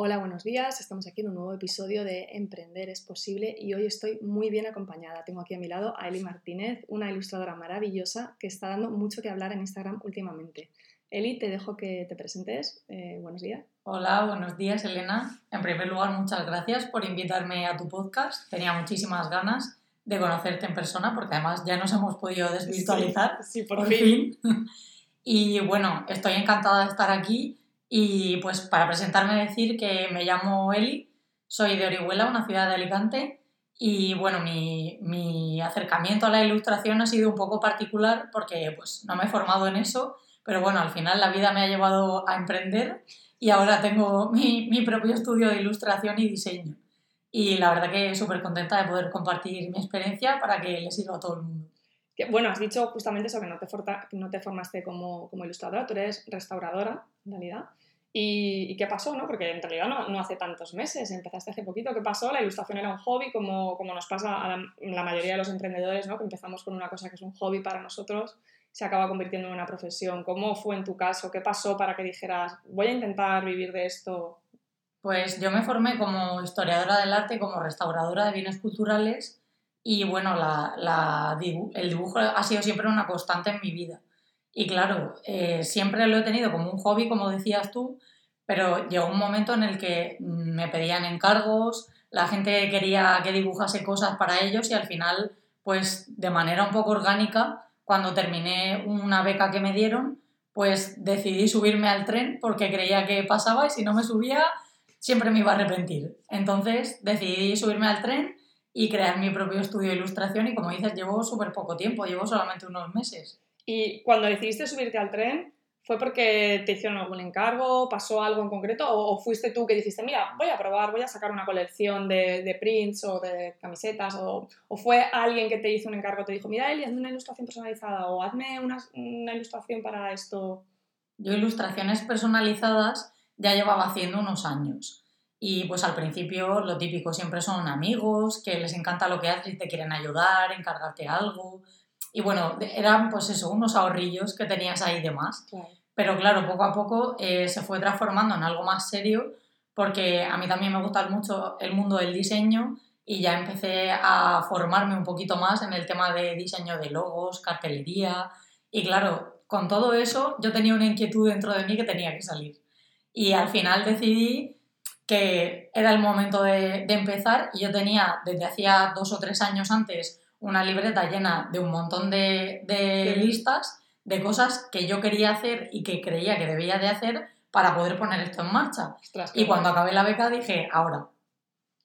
Hola, buenos días. Estamos aquí en un nuevo episodio de Emprender es posible y hoy estoy muy bien acompañada. Tengo aquí a mi lado a Eli Martínez, una ilustradora maravillosa que está dando mucho que hablar en Instagram últimamente. Eli, te dejo que te presentes. Eh, buenos días. Hola, buenos días, Elena. En primer lugar, muchas gracias por invitarme a tu podcast. Tenía muchísimas ganas de conocerte en persona porque además ya nos hemos podido desvirtualizar. Sí, por, fin. Y bueno, estoy encantada de estar aquí y pues para presentarme decir que me llamo Eli, soy de Orihuela, una ciudad de Alicante, y bueno, mi, mi, acercamiento a la ilustración ha sido un poco particular porque pues no me he formado en eso, pero bueno, al final la vida me ha llevado a emprender y ahora tengo mi, mi propio estudio de ilustración y diseño. Y la verdad que súper contenta de poder compartir mi experiencia para que le sirva a todo el mundo. bueno, has dicho justamente eso, que no te, no te formaste como, como ilustradora, tú eres restauradora, en realidad. ¿Y, qué pasó? ¿no? Porque en realidad no, no, hace tantos meses, empezaste hace poquito. ¿Qué pasó? La ilustración era un hobby, como, como nos pasa a la, mayoría de los emprendedores, ¿no? que empezamos con una cosa que es un hobby para nosotros, se acaba convirtiendo en una profesión. ¿Cómo fue en tu caso? ¿Qué pasó para que dijeras, voy a intentar vivir de esto? Pues yo me formé como historiadora del arte, como restauradora de bienes culturales y bueno, la, la, el dibujo ha sido siempre una constante en mi vida. Y claro, eh, siempre lo he tenido como un hobby, como decías tú, pero llegó un momento en el que me pedían encargos, la gente quería que dibujase cosas para ellos y al final, pues de manera un poco orgánica, cuando terminé una beca que me dieron, pues decidí subirme al tren porque creía que pasaba y si no me subía siempre me iba a arrepentir. Entonces decidí subirme al tren y crear mi propio estudio de ilustración y como dices, llevo súper poco tiempo, llevo solamente unos meses. Y cuando decidiste subirte al tren, ¿fue porque te hicieron algún encargo? ¿Pasó algo en concreto? ¿O, fuiste tú que dijiste, mira, voy a probar, voy a sacar una colección de, de prints o de camisetas? O, fue alguien que te hizo un encargo, te dijo, mira, Eli, hazme una ilustración personalizada o hazme una, una ilustración para esto? Yo ilustraciones personalizadas ya llevaba haciendo unos años. Y pues al principio lo típico siempre son amigos, que les encanta lo que haces y te quieren ayudar, encargarte algo. Y bueno, eran pues eso, unos ahorrillos que tenías ahí de más. Pero claro, poco a poco eh, se fue transformando en algo más serio porque a mí también me gusta mucho el mundo del diseño y ya empecé a formarme un poquito más en el tema de diseño de logos, cartelería y claro, con todo eso yo tenía una inquietud dentro de mí que tenía que salir. Y al final decidí que era el momento de, de empezar y yo tenía desde hacía dos o tres años antes una libreta llena de un montón de, de listas de cosas que yo quería hacer y que creía que debía de hacer para poder poner esto en marcha. y cuando acabé la beca dije, ahora.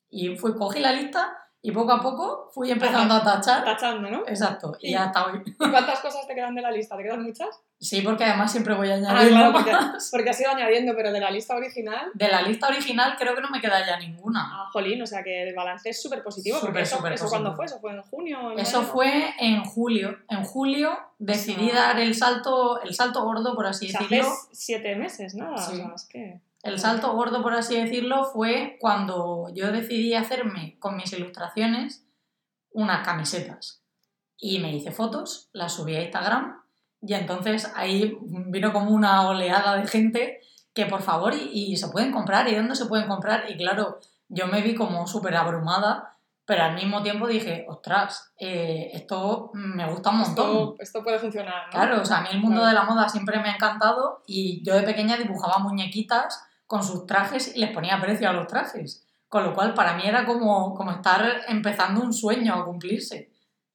Y fui, cogí la lista y poco a poco fui empezando a tachar. Tachando, ¿no? Exacto, y, ya está hoy. ¿Cuántas cosas te quedan de la lista? ¿Te quedan muchas? Sí, porque además siempre voy añadiendo. Ah, claro, porque, has ido añadiendo, pero de la lista original. De la lista original creo que no me queda ya ninguna. Ah, jolín, o sea que el balance es súper positivo. porque eso, eso ¿cuándo fue? ¿Eso fue en junio? eso fue en julio. En julio decidí dar el salto, el salto gordo, por así decirlo. Hace siete meses, ¿no? Sí. O sea, que... El salto gordo, por así decirlo, fue cuando yo decidí hacerme con mis ilustraciones unas camisetas. Y me hice fotos, las subí a Instagram y entonces ahí vino como una oleada de gente que por favor, y, se pueden comprar, ¿y dónde se pueden comprar? Y claro, yo me vi como súper abrumada, pero al mismo tiempo dije, ostras, eh, esto me gusta un montón. Esto, puede funcionar. Claro, o sea, a mí el mundo de la moda siempre me ha encantado y yo de pequeña dibujaba muñequitas con sus trajes y les ponía precio a los trajes. Con lo cual, para mí era como, como estar empezando un sueño a cumplirse.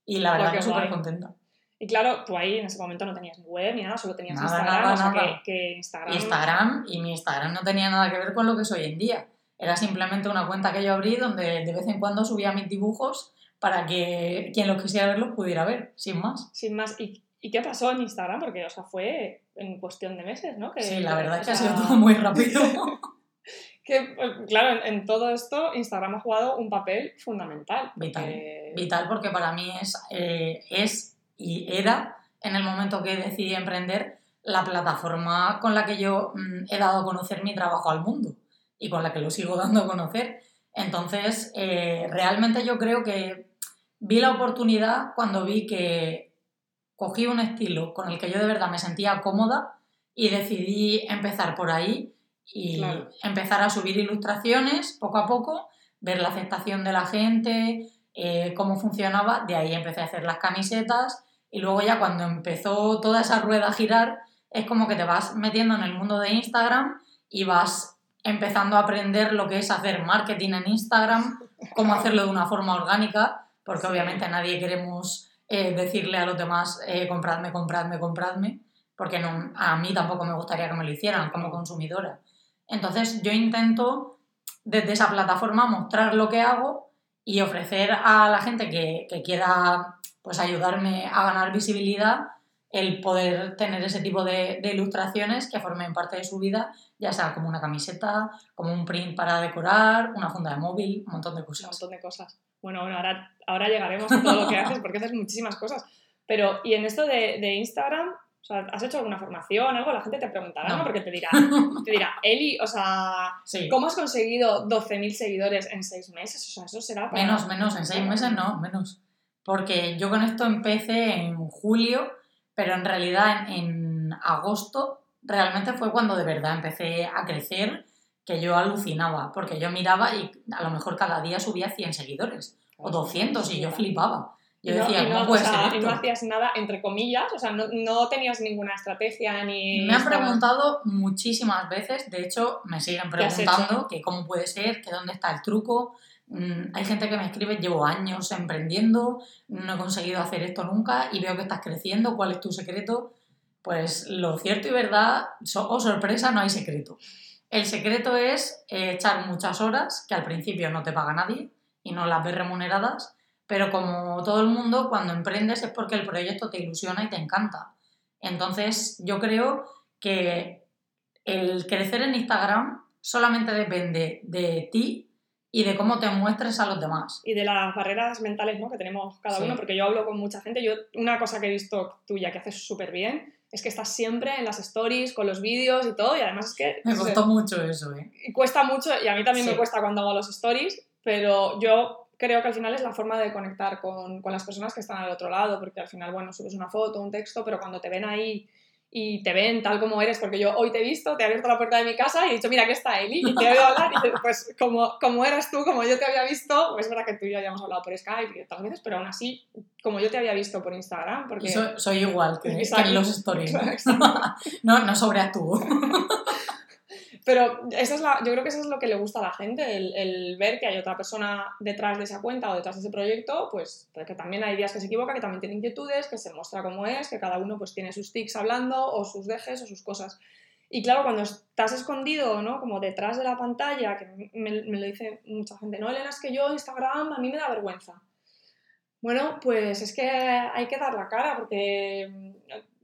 Y la verdad que súper contenta. Y claro, tú ahí en ese momento no tenías web ni nada, solo tenías Instagram. Nada, Que, Instagram... Instagram y mi Instagram no tenía nada que ver con lo que es hoy en día. Era simplemente una cuenta que yo abrí donde de vez en cuando subía mis dibujos para que quien los quisiera verlos pudiera ver, sin más. Sin más. ¿Y, ¿Y, qué pasó en Instagram? Porque, o sea, fue en cuestión de meses, ¿no? Que, sí, la verdad es que ha sido todo muy rápido. que, pues, claro, en, todo esto Instagram ha jugado un papel fundamental. Vital. Vital porque para mí es, eh, es y era, en el momento que decidí emprender, la plataforma con la que yo mm, he dado a conocer mi trabajo al mundo y con la que lo sigo dando a conocer. Entonces, eh, realmente yo creo que vi la oportunidad cuando vi que cogí un estilo con el que yo de verdad me sentía cómoda y decidí empezar por ahí y Claro. empezar a subir ilustraciones poco a poco, ver la aceptación de la gente, eh, cómo funcionaba, de ahí empecé a hacer las camisetas y luego ya cuando empezó toda esa rueda a girar, es como que te vas metiendo en el mundo de Instagram y vas empezando a aprender lo que es hacer marketing en Instagram, cómo hacerlo de una forma orgánica, porque Sí. obviamente nadie queremos eh, decirle a los demás eh, compradme, compradme, compradme, porque no, a mí tampoco me gustaría que me lo hicieran como consumidora. Entonces yo intento desde esa plataforma mostrar lo que hago y ofrecer a la gente que, que quiera pues ayudarme a ganar visibilidad el poder tener ese tipo de, de ilustraciones que formen parte de su vida, ya sea como una camiseta, como un print para decorar, una funda de móvil, un montón de un cosas. montón de cosas. Bueno, bueno, ahora, ahora llegaremos a todo lo que haces, porque haces muchísimas cosas. Pero, y en esto de, de Instagram, o sea, ¿has hecho alguna formación, algo? La gente te preguntará, ¿no? No. Porque te dirá, te dirá, Eli, o sea, Sí, ¿cómo has conseguido 12.000 seguidores en seis meses? O sea, eso será para... menos, menos, en seis meses no, menos. Porque yo con esto empecé en julio, pero en realidad en, en agosto realmente fue cuando de verdad empecé a crecer, que yo alucinaba, porque yo miraba y a lo mejor cada día subía 100 seguidores o 200 y yo flipaba. Yo no- decía, no, ¿cómo o puede sea, ser no hacías nada, entre comillas, o sea, no, no tenías ninguna estrategia ni... Me han preguntado muchísimas veces, de hecho me siguen ¿Qué has preguntando que cómo puede ser, que dónde está el truco. Mm, hay gente que me escribe, llevo años emprendiendo, no he conseguido hacer esto nunca y veo que estás creciendo, ¿cuál es tu secreto? Pues lo cierto y verdad, so- oh sorpresa, no hay secreto. El secreto es eh, echar muchas horas, que al principio no te paga nadie y no las ves remuneradas, pero como todo el mundo, cuando emprendes es porque el proyecto te ilusiona y te encanta. Entonces, yo creo que el crecer en Instagram solamente depende de ti y de cómo te muestres a los demás. y de las barreras mentales ¿no? que tenemos cada Sí. uno, porque yo hablo con mucha gente. Yo, una cosa que he visto tuya que haces súper bien es que estás siempre en las stories, con los vídeos y todo, y además es que Me costó mucho eso, ¿eh? cuesta mucho, y a mí también Sí. me cuesta cuando hago los stories, pero yo creo que al final es la forma de conectar con, con las personas que están al otro lado, porque al final, bueno, subes una foto, un texto, pero cuando te ven ahí y te ven tal como eres, porque yo hoy te he visto, te he abierto la puerta de mi casa y he dicho, mira, aquí está Eli, y te he oído hablar, y dices, pues como, como eras tú, como yo te había visto, pues es verdad que tú y yo habíamos hablado por Skype y otras veces, pero aún así, como yo te había visto por Instagram, porque... Soy, soy igual que, en los stories. ¿no? No, no sobreactúo. Pero esa es la, yo creo que eso es lo que le gusta a la gente, el, ver que hay otra persona detrás de esa cuenta o detrás de ese proyecto, pues que también hay días que se equivoca, que también tiene inquietudes, que se muestra cómo es, que cada uno pues tiene sus tics hablando o sus dejes o sus cosas. Y claro, cuando estás escondido, ¿no? Como detrás de la pantalla, que me, me lo dice mucha gente, no, Elena, es que yo Instagram a mí me da vergüenza. Bueno, pues es que hay que dar la cara porque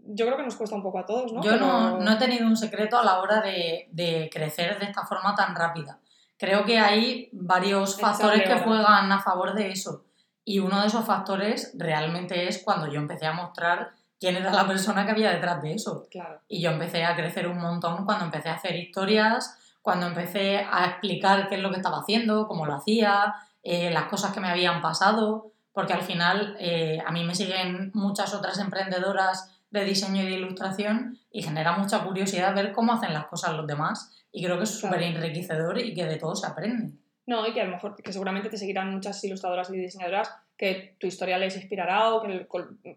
yo creo que nos cuesta un poco a todos, ¿no? Yo no, Pero- no he tenido un secreto a la hora de, de crecer de esta forma tan rápida. Creo que hay varios factores que juegan a favor de eso. Y uno de esos factores realmente es cuando yo empecé a mostrar quién era la persona que había detrás de eso. Claro. Y yo empecé a crecer un montón cuando empecé a hacer historias, cuando empecé a explicar qué es lo que estaba haciendo, cómo lo hacía, eh, las cosas que me habían pasado, porque al final eh, a mí me siguen muchas otras emprendedoras de diseño y de ilustración y genera mucha curiosidad ver cómo hacen las cosas los demás y creo que es súper enriquecedor y que de todo se aprende. No, y que a lo mejor, que seguramente te seguirán muchas ilustradoras y diseñadoras que tu historia les inspirará o que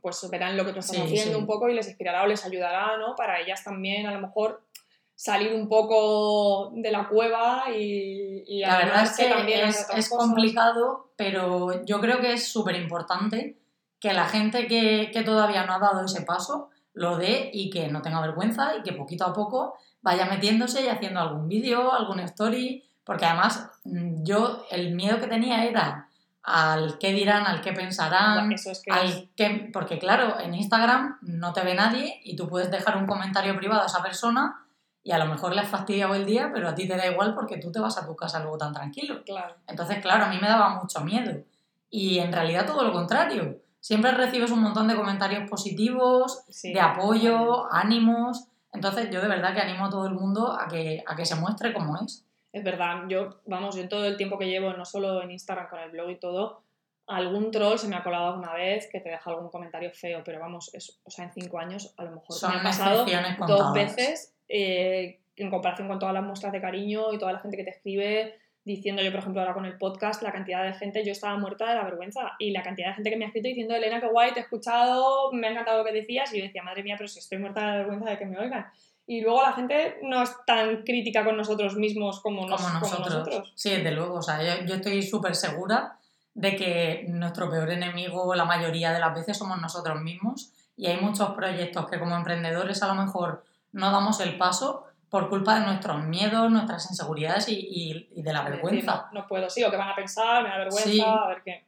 pues verán lo que tú estás Sí, haciendo sí. un poco y les inspirará o les ayudará, ¿no? Para ellas también a lo mejor salir un poco de la cueva y, y La verdad es que también es, es complicado, pero yo creo que es súper importante que la gente que, que todavía no ha dado ese paso lo dé y que no tenga vergüenza y que poquito a poco vaya metiéndose y haciendo algún vídeo, algún story, porque además mm, yo el miedo que tenía era al qué dirán, al qué pensarán, es que es- al qué, porque claro, en Instagram no te ve nadie y tú puedes dejar un comentario privado a esa persona y a lo mejor le has fastidiado el día, pero a ti te da igual porque tú te vas a tu casa luego tan tranquilo. claro. Entonces, claro, a mí me daba mucho miedo. Y en realidad todo lo contrario. Siempre recibes un montón de comentarios positivos, Sí. de apoyo, ánimos. Entonces, yo de verdad que animo a todo el mundo a que, a que se muestre como es. Es verdad, yo, vamos, yo en todo el tiempo que llevo, no solo en Instagram con el blog y todo, algún troll se me ha colado alguna vez que te deja algún comentario feo, pero vamos, es, o sea, en cinco años a lo mejor Son me ha pasado dos veces eh, en comparación con todas las muestras de cariño y toda la gente que te escribe diciendo, yo por ejemplo ahora con el podcast, la cantidad de gente, yo estaba muerta de la vergüenza y la cantidad de gente que me ha escrito diciendo, Elena, qué guay, te he escuchado, me ha encantado lo que decías y yo decía, madre mía, pero si estoy muerta de la vergüenza de que me oigan. Y luego la gente no es tan crítica con nosotros mismos como, nos- como como nosotros. nosotros. Sí, desde luego. O sea, yo, yo estoy súper segura de que nuestro peor enemigo la mayoría de las veces somos nosotros mismos y hay muchos proyectos que como emprendedores a lo mejor no damos el paso por culpa de nuestros miedos, nuestras inseguridades y, y- y de la decir, vergüenza. no, no puedo, sí, o que van a pensar, me da vergüenza, Sí. a ver qué.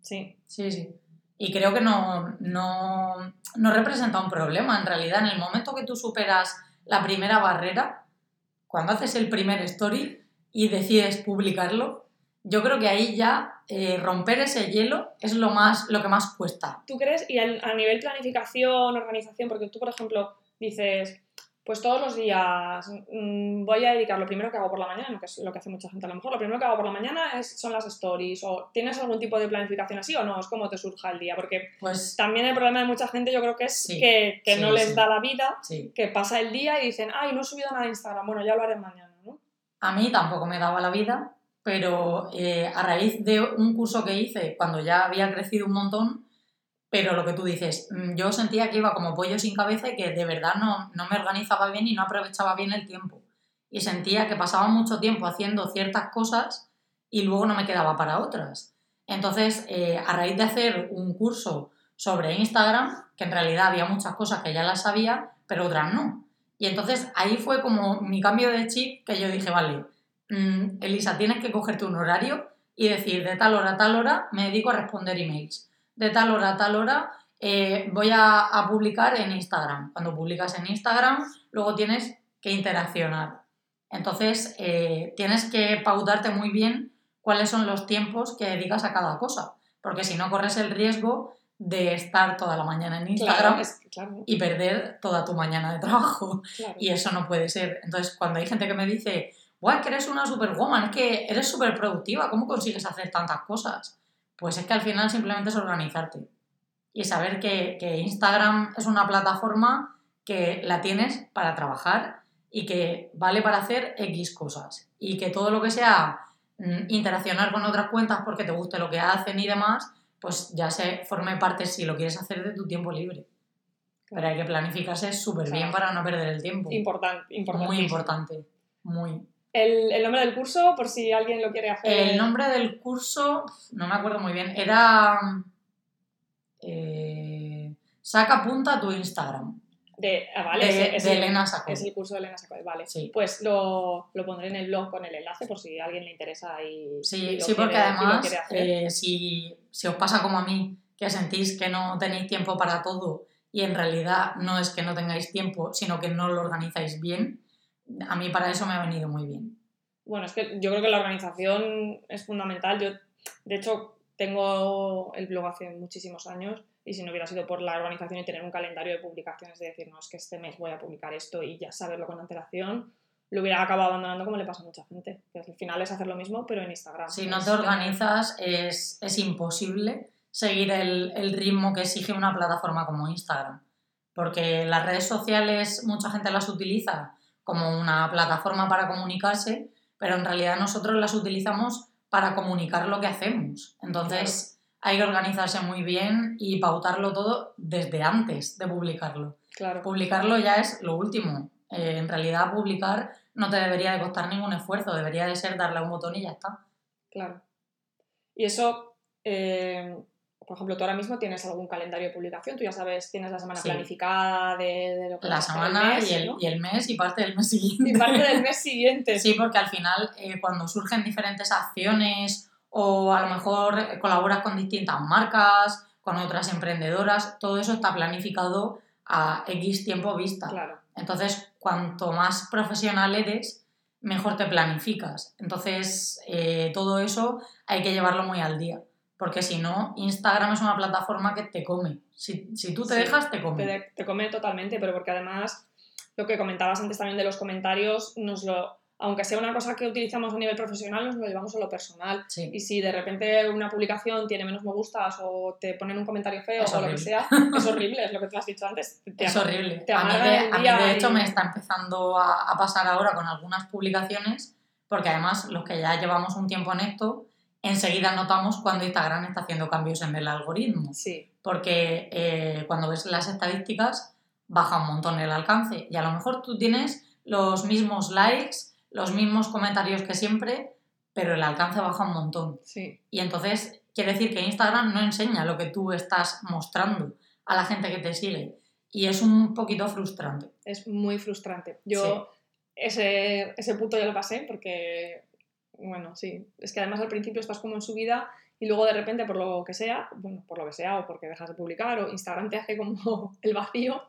Sí, Sí, sí. Y creo que no, no, no representa un problema. En realidad, en el momento que tú superas la primera barrera, cuando haces el primer story y decides publicarlo, yo creo que ahí ya eh, romper ese hielo es lo, más, lo que más cuesta. ¿Tú crees? Y a nivel planificación, organización, porque tú, por ejemplo, dices, pues todos los días mm, voy a dedicar lo primero que hago por la mañana, que es lo que hace mucha gente a lo mejor, lo primero que hago por la mañana es, son las stories, o ¿tienes algún tipo de planificación así o no? Es como te surja el día, porque Pues también el problema de mucha gente yo creo que es Sí, que, que sí, no les sí. da la vida, que pasa el día y dicen, ay, no he subido nada a Instagram, bueno, ya lo haré mañana, ¿no? a mí tampoco me daba la vida, pero eh, a raíz de un curso que hice cuando ya había crecido un montón, pero lo que tú dices, mm, yo sentía que iba como pollo sin cabeza y que de verdad no, no me organizaba bien y no aprovechaba bien el tiempo. Y sentía que pasaba mucho tiempo haciendo ciertas cosas y luego no me quedaba para otras. Entonces, eh, a raíz de hacer un curso sobre Instagram, que en realidad había muchas cosas que ya las sabía, pero otras no. Y entonces ahí fue como mi cambio de chip que yo dije, vale, mm, Elisa, tienes que cogerte un horario y decir de tal hora a tal hora me dedico a responder emails. De tal hora a tal hora eh, voy a, a publicar en Instagram. Cuando publicas en Instagram, luego tienes que interaccionar. Entonces, eh, tienes que pautarte muy bien cuáles son los tiempos que dedicas a cada cosa. Porque si no, corres el riesgo de estar toda la mañana en Instagram Claro, es, claro, y perder toda tu mañana de trabajo. claro. Y eso no puede ser. Entonces, cuando hay gente que me dice, es que eres una superwoman, es que eres súper productiva, ¿cómo consigues hacer tantas cosas? Pues es que al final simplemente es organizarte. Y saber que, que Instagram es una plataforma que la tienes para trabajar y que vale para hacer X cosas. Y que todo lo que sea mm, interaccionar con otras cuentas porque te guste lo que hacen y demás, pues ya se forme parte si lo quieres hacer de tu tiempo libre. Pero hay que planificarse súper bien para no perder el tiempo. Importante, importante. Muy importante, muy. El, el nombre del curso, por si alguien lo quiere hacer. El nombre del curso, no me acuerdo muy bien, era... eh, saca punta a tu Instagram, De, ah, vale, de, es de el- Elena Sacco. Es el curso de Elena Sacoy, vale. Sí. Pues lo, lo pondré en el blog con el enlace por si a alguien le interesa y, y Sí, lo sí, porque quiere- además, eh, si, si os pasa como a mí, que sentís que no tenéis tiempo para todo y en realidad no es que no tengáis tiempo, sino que no lo organizáis bien, a mí para eso me ha venido muy bien. Bueno, es que yo creo que la organización es fundamental. Yo, de hecho, tengo el blog hace muchísimos años y si no hubiera sido por la organización y tener un calendario de publicaciones, de decir, no, es que este mes voy a publicar esto y ya saberlo con antelación, lo hubiera acabado abandonando como le pasa a mucha gente. Que al final es hacer lo mismo, pero en Instagram. Si no te organizas, es, es imposible seguir el, el ritmo que exige una plataforma como Instagram. Porque las redes sociales, mucha gente las utiliza como una plataforma para comunicarse, pero en realidad nosotros las utilizamos para comunicar lo que hacemos. Entonces hay que organizarse muy bien y pautarlo todo desde antes de publicarlo. Claro. Publicarlo ya es lo último. Eh, en realidad publicar no te debería de costar ningún esfuerzo, debería de ser darle a un botón y ya está. Claro. Y eso, eh, por ejemplo, tú ahora mismo tienes algún calendario de publicación, tú ya sabes, tienes la semana Sí. planificada de, de lo que la vas a hacer el semana mes, y, el, ¿no? y el mes y parte del mes siguiente. Y parte del mes siguiente. Sí, porque al final eh, cuando surgen diferentes acciones o a lo mejor colaboras con distintas marcas, con otras emprendedoras, todo eso está planificado a X tiempo vista. Claro. Entonces, cuanto más profesional eres, mejor te planificas. Entonces, eh, todo eso hay que llevarlo muy al día. Porque si no, Instagram es una plataforma que te come. Si, si tú te Sí, dejas, te come. Te, te come totalmente, pero porque además lo que comentabas antes también de los comentarios, nos lo, aunque sea una cosa que utilizamos a nivel profesional, nos lo llevamos a lo personal. Sí. Y si de repente una publicación tiene menos me gustas o te ponen un comentario feo Es o lo que horrible. sea, es horrible, es lo que tú has dicho antes. Te Es horrible. te A mí, de, el a mí, de hecho, y- me está empezando a, a pasar ahora con algunas publicaciones, porque además los que ya llevamos un tiempo en esto, enseguida notamos cuando Instagram está haciendo cambios en el algoritmo. Sí, Porque eh, cuando ves las estadísticas, baja un montón el alcance. Y a lo mejor tú tienes los mismos likes, los mismos comentarios que siempre, pero el alcance baja un montón. sí. Y entonces quiere decir que Instagram no enseña lo que tú estás mostrando a la gente que te sigue. Y es un poquito frustrante. Es muy frustrante. Yo ese, ese punto ya lo pasé porque, bueno, sí, es que además al principio estás como en su vida y luego de repente por lo que sea, bueno, por lo que sea o porque dejas de publicar o Instagram te hace como el vacío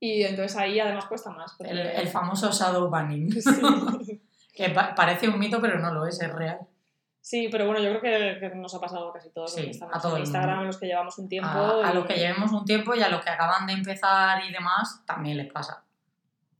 y entonces ahí además cuesta más. porque- El, el famoso shadow banning, Sí. que pa- parece un mito, pero no lo es, es real. Sí, pero bueno, yo creo que, que nos ha pasado a casi todos Sí, a todo en Instagram, los que llevamos un tiempo. A, a y- los que llevemos un tiempo y a los que acaban de empezar y demás, también les pasa.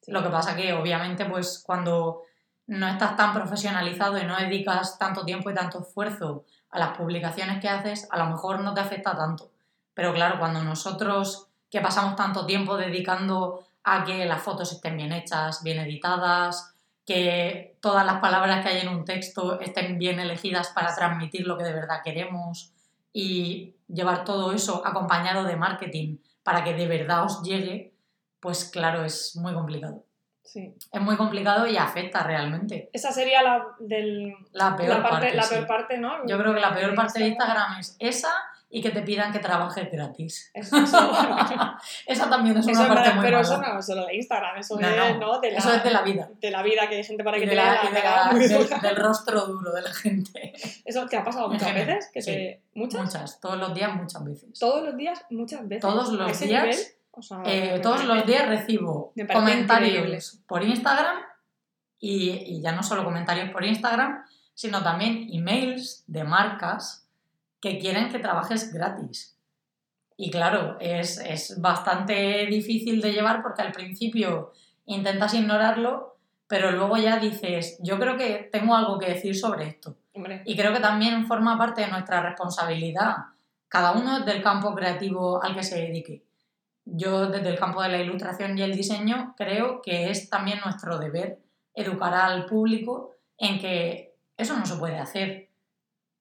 sí. Lo que pasa que obviamente pues cuando no estás tan profesionalizado y no dedicas tanto tiempo y tanto esfuerzo a las publicaciones que haces, a lo mejor no te afecta tanto. Pero claro, cuando nosotros que pasamos tanto tiempo dedicando a que las fotos estén bien hechas, bien editadas, que todas las palabras que hay en un texto estén bien elegidas para transmitir lo que de verdad queremos y llevar todo eso acompañado de marketing para que de verdad os llegue, pues claro, es muy complicado. Sí. Es muy complicado y afecta realmente. Esa sería la, del, La peor la parte, parte. la sí. peor parte, ¿no? Yo creo que la peor parte de Instagram es esa y que te pidan que trabajes gratis. Eso, eso- esa también es eso una parte muy pero mala. eso no es solo de Instagram, eso No, es, no. De la, Eso es de la vida. de la vida, que hay gente para que de te la- de del, rostro duro de la gente. Eso te ha pasado muchas veces, que sí. te... ¿Muchas? Muchas, todos los días, muchas veces. Todos los días, muchas veces. Todos ¿A los días, nivel? O sea, Eh, todos parece- los días recibo comentarios increíble. por Instagram y, y ya no solo comentarios por Instagram, sino también emails de marcas que quieren que trabajes gratis. Y claro, es, es bastante difícil de llevar porque al principio intentas ignorarlo, pero luego ya dices, yo creo que tengo algo que decir sobre esto. Hombre, Y creo que también forma parte de nuestra responsabilidad, cada uno del campo creativo al que se dedique. Yo desde el campo de la ilustración y el diseño creo que es también nuestro deber educar al público en que eso no se puede hacer.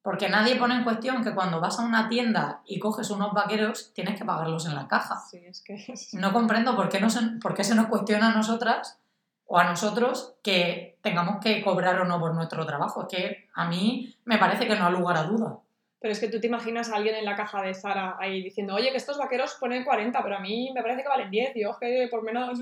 Porque nadie pone en cuestión que cuando vas a una tienda y coges unos vaqueros tienes que pagarlos en la caja. sí, es que... No comprendo por qué, no se, por qué se nos cuestiona a nosotras o a nosotros que tengamos que cobrar o no por nuestro trabajo. Es que a mí me parece que no ha lugar a duda. Pero es que tú te imaginas a alguien en la caja de Zara ahí diciendo, oye, que estos vaqueros ponen 40, pero a mí me parece que valen 10, y yo que por menos...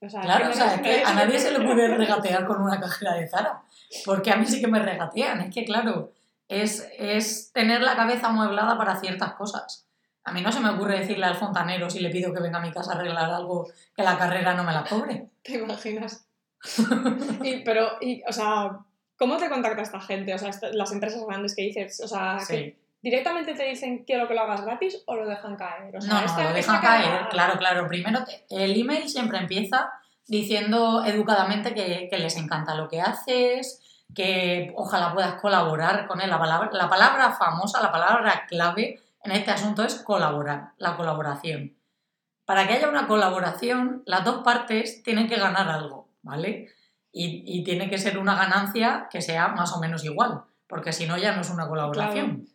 O sea, Claro, que o sea, es que a nadie se le puede regatear con una cajera de Zara. Porque a mí sí que me regatean. Es que, claro, es, es tener la cabeza amueblada para ciertas cosas. A mí no se me ocurre decirle al fontanero si le pido que venga a mi casa a arreglar algo que la carrera no me la cobre. ¿Te imaginas? y, pero, y, o sea, ¿cómo te contacta esta gente? O sea, esta- las empresas grandes que dices, o sea, que Sí. ¿directamente te dicen quiero que lo hagas gratis o lo dejan caer? O sea, No, no, esta- lo esta dejan caer, claro, claro. Primero, te- el email siempre empieza diciendo educadamente que, que les encanta lo que haces, que ojalá puedas colaborar con él. La palabra, la palabra famosa, la palabra clave en este asunto es colaborar, la colaboración. Para que haya una colaboración, las dos partes tienen que ganar algo, ¿vale? Y, y tiene que ser una ganancia que sea más o menos igual, porque si no ya no es una colaboración.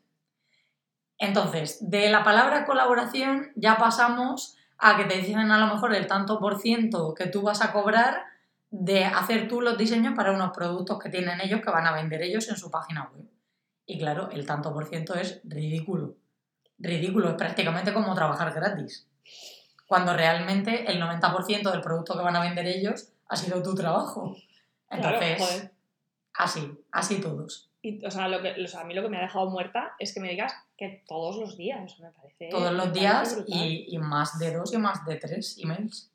Entonces, de la palabra colaboración ya pasamos a que te dicen a lo mejor el tanto por ciento que tú vas a cobrar de hacer tú los diseños para unos productos que tienen ellos que van a vender ellos en su página web. Y claro, el tanto por ciento es ridículo. Ridículo, es prácticamente como trabajar gratis. Cuando realmente el 90% del producto que van a vender ellos ha sido tu trabajo. Claro, Entonces, joder. así, así todos. Y, o sea, lo que, o sea, a mí lo que me ha dejado muerta es que me digas que todos los días, o sea, me parece... Todos los días y, y más de dos y más de tres emails.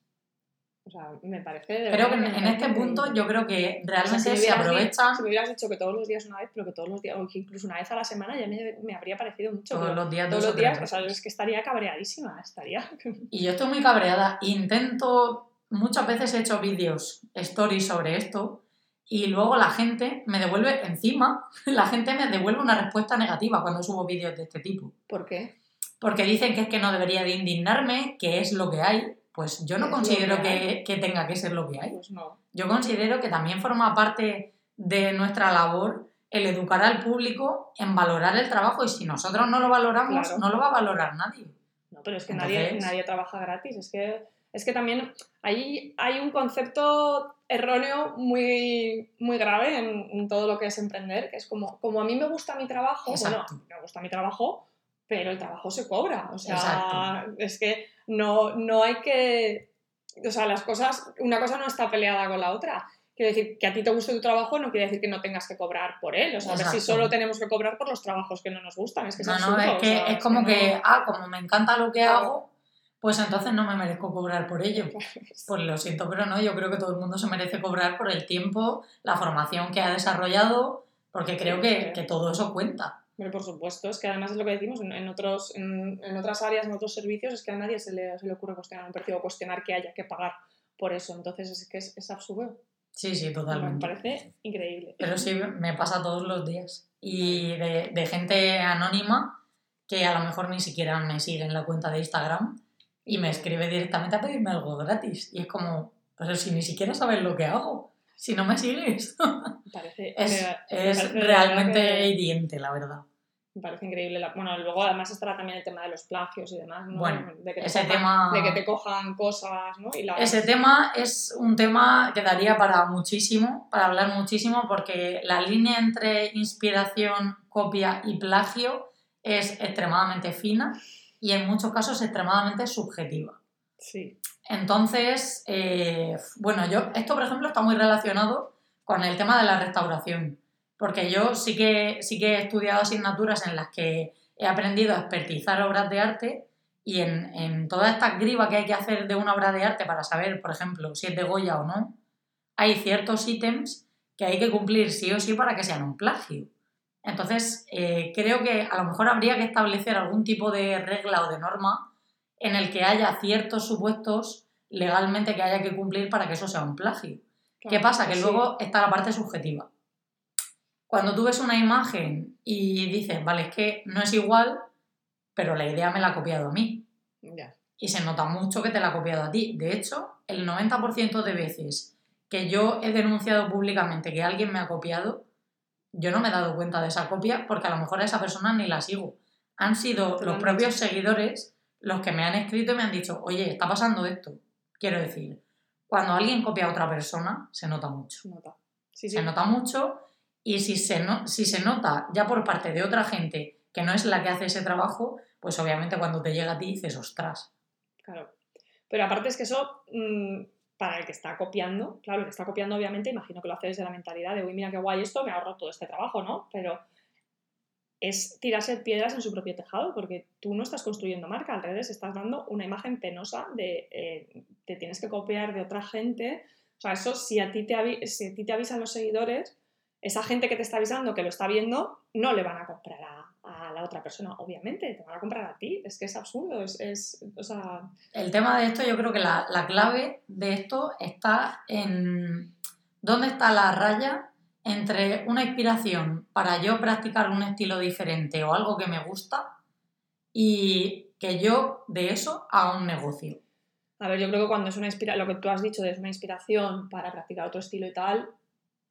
O sea, me parece... de Creo que en, este punto yo creo que O sea, realmente si se aprovechan Si me hubieras dicho que todos los días una vez, pero que todos los días, o que incluso una vez a la semana, ya me, me habría parecido mucho. todos los días. todos los días, o sea, es que estaría cabreadísima, estaría... Y yo estoy muy cabreada. Intento, muchas veces he hecho vídeos, stories sobre esto y luego la gente me devuelve, encima, la gente me devuelve una respuesta negativa cuando subo vídeos de este tipo. ¿Por qué? Porque dicen que es que no debería de indignarme, que es lo que hay. Pues yo no considero que que, que tenga que ser lo que hay. Pues no. Yo considero que también forma parte de nuestra labor el educar al público en valorar el trabajo y si nosotros no lo valoramos, Claro. no lo va a valorar nadie. No, pero es que nadie, nadie trabaja gratis. Es que, es que también ahí hay un concepto erróneo muy, muy grave en, en todo lo que es emprender, que es como, como a mí me gusta mi trabajo, Exacto. bueno, me gusta mi trabajo, pero el trabajo se cobra. O sea, Exacto. es que no, no hay que... O sea, las cosas, una cosa no está peleada con la otra. Quiere decir, que a ti te guste tu trabajo no quiere decir que no tengas que cobrar por él. O sea, a ver si solo tenemos que cobrar por los trabajos que no nos gustan. Es que es No, no, absurdo, es o que sea, es como que, no- ah, como me encanta lo que hago, pues entonces no me merezco cobrar por ello. Pues lo siento, pero no, yo creo que todo el mundo se merece cobrar por el tiempo, la formación que ha desarrollado, porque creo que, que todo eso cuenta. Hombre, por supuesto, es que además es lo que decimos en, otros, en, en otras áreas, en otros servicios, es que a nadie se le, se le ocurre cuestionar un precio o cuestionar que haya que pagar por eso. Entonces es que es, es absurdo. Sí, sí, Me totalmente. parece increíble. Pero sí, me pasa todos los días. Y de, de gente anónima que a lo mejor ni siquiera me sigue en la cuenta de Instagram y me escribe directamente a pedirme algo gratis. Y es como, pues si ni siquiera sabes lo que hago, si no me sigues. Parece, es es parece realmente que- hiriente, la verdad. Me parece increíble. La- bueno, luego además estará también el tema de los plagios y demás, ¿no? Bueno, de que te ese cojan- tema- De que te cojan cosas, ¿no? Y las- Ese tema es un tema que daría para muchísimo, para hablar muchísimo, porque la línea entre inspiración, copia y plagio es extremadamente fina y en muchos casos extremadamente subjetiva. Sí. Entonces, eh, bueno, yo, esto por ejemplo está muy relacionado con el tema de la restauración, porque yo sí que, sí que he estudiado asignaturas en las que he aprendido a expertizar obras de arte y en, en toda esta que hay que hacer de una obra de arte para saber, por ejemplo, si es de Goya o no, hay ciertos ítems que hay que cumplir sí o sí para que sean un plagio. Entonces, eh, creo que a lo mejor habría que establecer algún tipo de regla o de norma en el que haya ciertos supuestos legalmente que haya que cumplir para que eso sea un plagio. ¿Qué pasa? Que sí. luego está la parte subjetiva. Cuando tú ves una imagen y dices, vale, es que no es igual, pero la idea me la ha copiado a mí. Y se nota mucho que te la ha copiado a ti. De hecho, el 90% de veces que yo he denunciado públicamente que alguien me ha copiado, yo no me he dado cuenta de esa copia porque a lo mejor a esa persona ni la sigo. Han sido los propios seguidores los que me han escrito y me han dicho, oye, está pasando esto. Quiero decir, cuando alguien copia a otra persona, se nota mucho. Se nota. Sí, sí. Se nota mucho y si se, no- si se nota ya por parte de otra gente que no es la que hace ese trabajo, pues obviamente cuando te llega a ti dices, ostras, Claro. Pero aparte es que eso, mm, para el que está copiando, claro, el que está copiando obviamente, imagino que lo hace desde la mentalidad de, uy, mira qué guay esto, me ahorro todo este trabajo, ¿no? Pero es tirarse piedras en su propio tejado, porque tú no estás construyendo marca, al revés, estás dando una imagen penosa de eh, te tienes que copiar de otra gente. O sea, eso si a ti te, si a ti te avisan los seguidores, esa gente que te está avisando, que lo está viendo, no le van a comprar a, a la otra persona, obviamente, te van a comprar a ti. Es que es absurdo, es, es o sea, El tema de esto, yo creo que la, la clave de esto está en dónde está la raya entre una inspiración para yo practicar un estilo diferente o algo que me gusta y que yo de eso haga un negocio. A ver, yo creo que cuando es una inspiración, lo que tú has dicho de es una inspiración para practicar otro estilo y tal,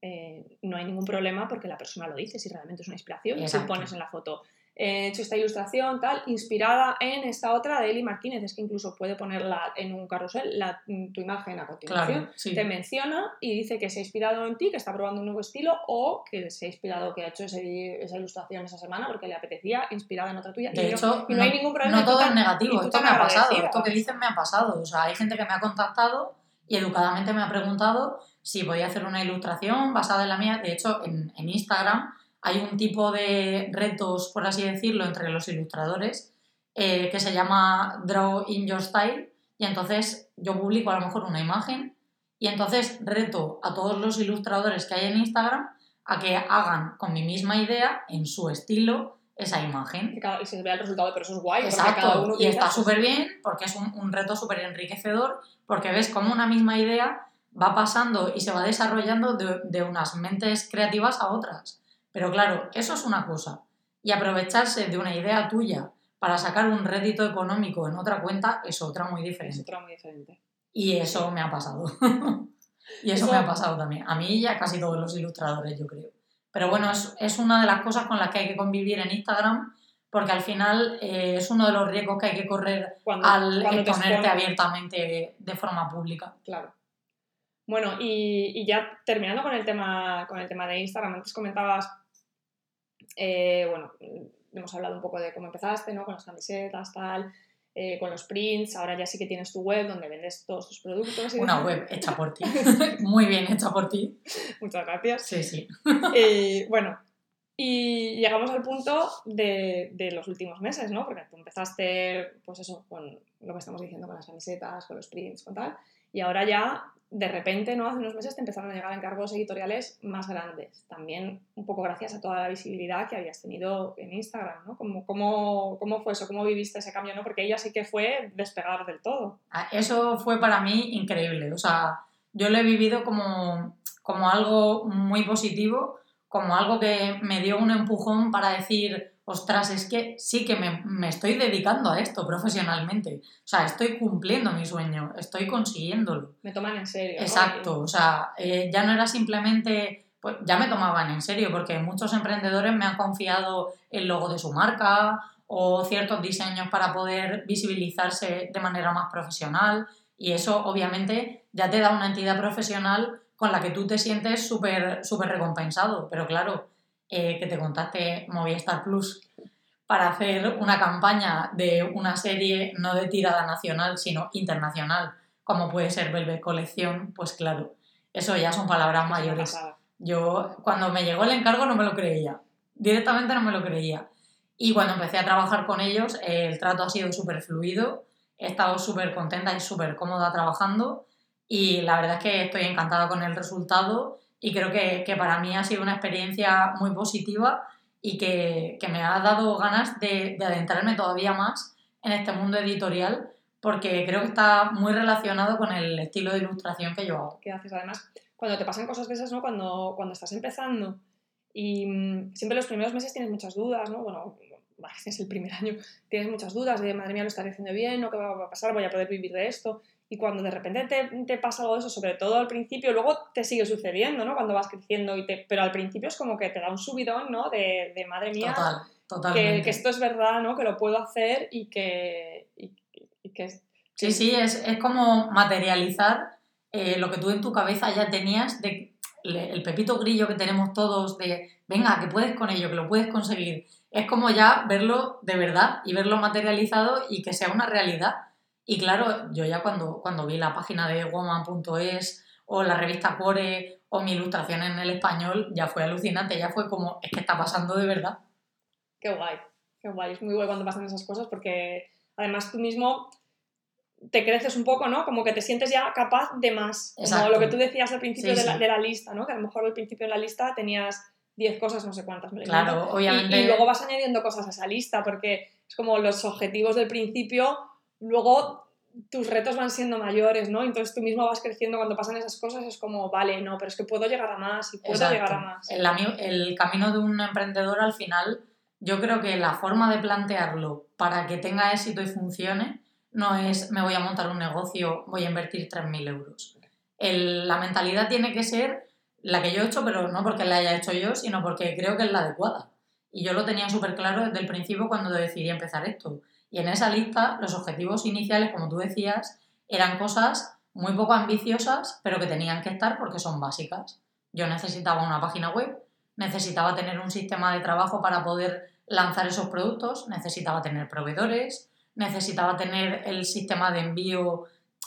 eh, no hay ningún problema porque la persona lo dice, si realmente es una inspiración. Si Exacto. pones en la foto, he hecho esta ilustración tal, inspirada en esta otra de Eli Martínez, es que incluso puede ponerla en un carrusel, la- tu imagen a continuación. Claro, sí. Te menciona y dice que se ha inspirado en ti, que está probando un nuevo estilo o que se ha inspirado, que ha hecho ese- esa ilustración esa semana porque le apetecía, inspirada en otra tuya. De y, no, hecho, y no hay ningún problema. no todo es negativo, esto me ha pasado, esto que dicen me ha pasado. O sea, hay gente que me ha contactado y educadamente me ha preguntado si podía hacer una ilustración basada en la mía. De hecho, en, Instagram hay un tipo de retos, por así decirlo, entre los ilustradores eh, que se llama Draw in Your Style. Y entonces yo publico a lo mejor una imagen y entonces reto a todos los ilustradores que hay en Instagram a que hagan con mi misma idea, en su estilo, esa imagen. cada- y se vea el resultado, pero eso es guay. cada Exacto, uno y está súper bien porque es un, un reto súper enriquecedor porque ves como una misma idea va pasando y se va desarrollando de, de unas mentes creativas a otras. Pero claro, eso es una cosa. Y aprovecharse de una idea tuya para sacar un rédito económico en otra cuenta es otra muy Es diferente. otra muy diferente. Y eso me ha pasado. y eso, Eso- me ha pasado también. A mí y a casi todos los ilustradores, yo creo. Pero bueno, es, es una de las cosas con las que hay que convivir en Instagram, porque al final eh, es uno de los riesgos que hay que correr Cuando, al cuando te exponerte abiertamente de forma pública. Claro. Bueno, y, y ya terminando con el tema, con el tema de Instagram, antes comentabas, eh, bueno, hemos hablado un poco de cómo empezaste, ¿no? Con las camisetas, tal, eh, con los prints, ahora ya sí que tienes tu web donde vendes todos tus productos. y Una web hecha por ti. Muy bien hecha por ti. Muchas gracias. Sí, sí. Bueno, y llegamos al punto de, de los últimos meses, ¿no? Porque tú empezaste, pues eso, con lo que estamos diciendo, con las camisetas, con los prints, con tal, y ahora ya, de repente, ¿no? Hace unos meses te empezaron a llegar encargos editoriales más grandes, también un poco gracias a toda la visibilidad que habías tenido en Instagram, ¿no? ¿Cómo, cómo, cómo fue eso? ¿Cómo viviste ese cambio, no? Porque ella sí que fue despegar del todo. Ah, Eso fue para mí increíble. O sea, yo lo he vivido como, como algo muy positivo, como algo que me dio un empujón para decir, ostras, es que sí que me, me estoy dedicando a esto profesionalmente. O sea, estoy cumpliendo mi sueño, estoy consiguiéndolo. Me toman en serio. ¿no? Exacto, o sea, eh, ya no era simplemente, pues ya me tomaban en serio, porque muchos emprendedores me han confiado el logo de su marca o ciertos diseños para poder visibilizarse de manera más profesional y eso obviamente ya te da una entidad profesional con la que tú te sientes súper súper recompensado, pero claro, eh, que te contaste Movistar Plus para hacer una campaña de una serie no de tirada nacional, sino internacional, como puede ser Velvet Colección, pues claro, eso ya son palabras Es mayores. Yo cuando me llegó el encargo no me lo creía, directamente no me lo creía. Y cuando empecé a trabajar con ellos, el trato ha sido súper fluido, he estado súper contenta y súper cómoda trabajando y la verdad es que estoy encantada con el resultado y creo que, que para mí ha sido una experiencia muy positiva y que, que me ha dado ganas de, de adentrarme todavía más en este mundo editorial porque creo que está muy relacionado con el estilo de ilustración que yo hago. que haces. Además, cuando te pasan cosas de esas, ¿no? Cuando, cuando estás empezando y mm, siempre los primeros meses tienes muchas dudas, ¿no? Bueno, es el primer año, tienes muchas dudas de, madre mía, lo estaré haciendo bien, ¿no? ¿Qué va a pasar? ¿Voy a poder vivir de esto? Y cuando de repente te, te pasa algo de eso, sobre todo al principio, luego te sigue sucediendo, ¿no? Cuando vas creciendo, y te, pero al principio es como que te da un subidón, ¿no? De, de madre mía, Total, que, que esto es verdad, ¿no? Que lo puedo hacer y que, y, y que es- Sí, sí, es, es como materializar eh, lo que tú en tu cabeza ya tenías de le- el pepito grillo que tenemos todos de, venga, que puedes con ello, que lo puedes conseguir. Es como ya verlo de verdad y verlo materializado y que sea una realidad. Y claro, yo ya cuando, cuando vi la página de woman.es o la revista Core o mi ilustración en el español, ya fue alucinante, ya fue como, es que está pasando de verdad. Qué guay, qué guay. Es muy guay cuando pasan esas cosas porque además tú mismo te creces un poco, ¿no? Como que te sientes ya capaz de más. Como Exacto. lo que tú decías al principio Sí, de, la, sí. de la lista, ¿no? Que a lo mejor al principio de la lista tenías 10 cosas, no sé cuántas. me. Claro, Y- obviamente. Y, luego vas añadiendo cosas a esa lista porque es como los objetivos del principio, luego tus retos van siendo mayores, ¿no? Entonces tú mismo vas creciendo cuando pasan esas cosas, es como, vale, no, pero es que puedo llegar a más y puedo Exacto. llegar a más. El, el camino de un emprendedor al final, yo creo que la forma de plantearlo para que tenga éxito y funcione no es me voy a montar un negocio, voy a invertir 3.000 euros. El- la mentalidad tiene que ser la que yo he hecho, pero no porque la haya hecho yo, sino porque creo que es la adecuada. Y yo lo tenía súper claro desde el principio cuando decidí empezar esto. Y en esa lista, los objetivos iniciales, como tú decías, eran cosas muy poco ambiciosas, pero que tenían que estar porque son básicas. Yo necesitaba una página web, necesitaba tener un sistema de trabajo para poder lanzar esos productos, necesitaba tener proveedores, necesitaba tener el sistema de envío